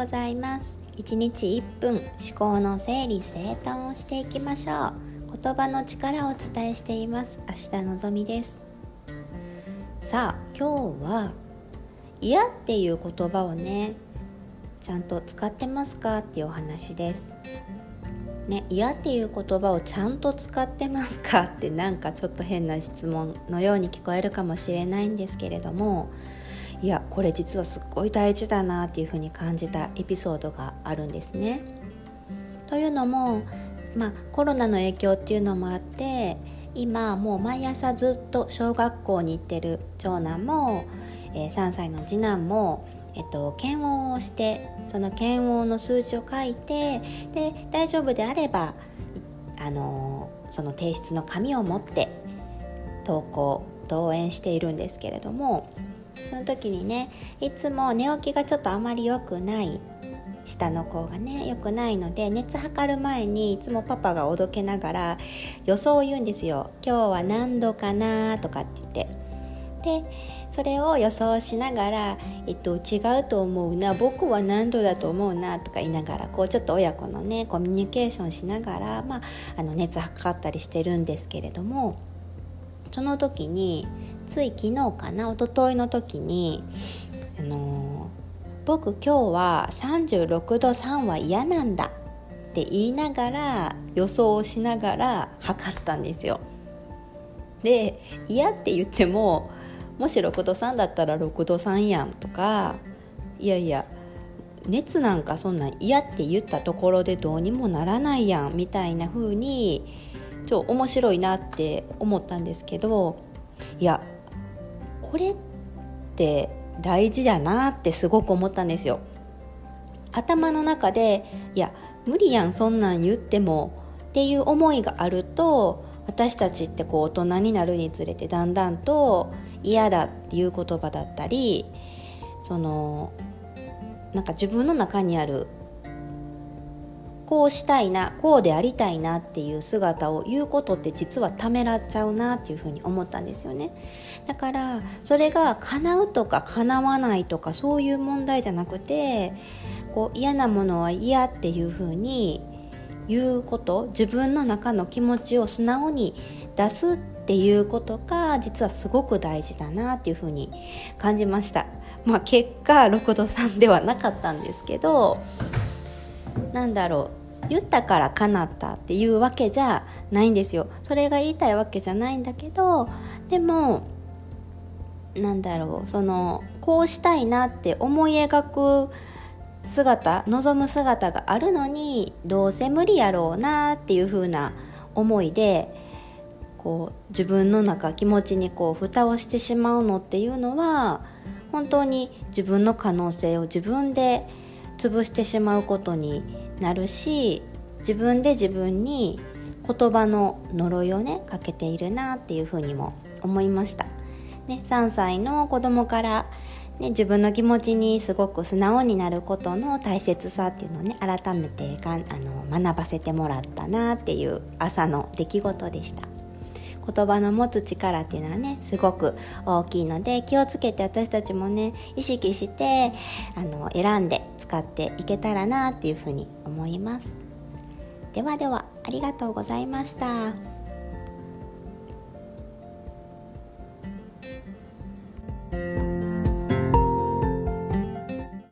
ございます。1日1分思考の整理整頓をしていきましょう。言葉の力をお伝えしています。明日のぞみです。さあ今日は嫌っていう言葉をねちゃんと使ってますかっていうお話です。ね、嫌っていう言葉をちゃんと使ってますかってなんかちょっと変な質問のように聞こえるかもしれないんですけれどもいやこれ実はすっごい大事だなっていうふうに感じたエピソードがあるんですね。というのも、まあ、コロナの影響っていうのもあって今もう毎朝ずっと小学校に行ってる長男も、えー、3歳の次男も、えっと、検温をしてその検温の数字を書いてで大丈夫であれば、あの、その提出の紙を持って登校登園しているんですけれどもその時にねいつも寝起きがちょっとあまり良くない下の子がね良くないので熱測る前にいつもパパがおどけながら予想を言うんですよ「今日は何度かな」とかって言って。でそれを予想しながら、えっと、違うと思うな僕は何度だと思うなとか言いながらこうちょっと親子のねコミュニケーションしながら、まあ、あの熱測ったりしてるんですけれどもその時につい昨日かな一昨日の時にあの僕今日は36度3は嫌なんだって言いながら予想をしながら測ったんですよ。で嫌って言ってももし6度3だったら6度3やんとかいやいや熱なんかそんなん嫌って言ったところでどうにもならないやんみたいな風にちょ面白いなって思ったんですけどいやこれって大事だなってすごく思ったんですよ。頭の中でいや無理やんそんなん言ってもっていう思いがあると私たちってこう大人になるにつれてだんだんと嫌だっていう言葉だったりそのなんか自分の中にあるこうしたいなこうでありたいなっていう姿を言うことって実はためらっちゃうなっていうふうに思ったんですよね。だからそれが叶うとか叶わないとかそういう問題じゃなくてこう嫌なものは嫌っていうふうに言うこと自分の中の気持ちを素直に出すっていうことが実はすごく大事だなっていうふうに感じました。まあ結果6度3ではなかったんですけどなんだろう。言ったから叶ったっていうわけじゃないんですよ。それが言いたいわけじゃないんだけどでもなんだろうそのこうしたいなって思い描く姿望む姿があるのにどうせ無理やろうなっていう風な思いでこう自分の中気持ちにこう蓋をしてしまうのっていうのは本当に自分の可能性を自分で潰してしまうことになるし自分で自分に言葉の呪いをねかけているなっていうふうにも思いました、ね、3歳の子供から、ね、自分の気持ちにすごく素直になることの大切さっていうのをね改めてがあの学ばせてもらったなっていう朝の出来事でした。言葉の持つ力っていうのはねすごく大きいので気をつけて私たちもね意識してあの選んで使っていけたらなっていうふうに思いますではではありがとうございました。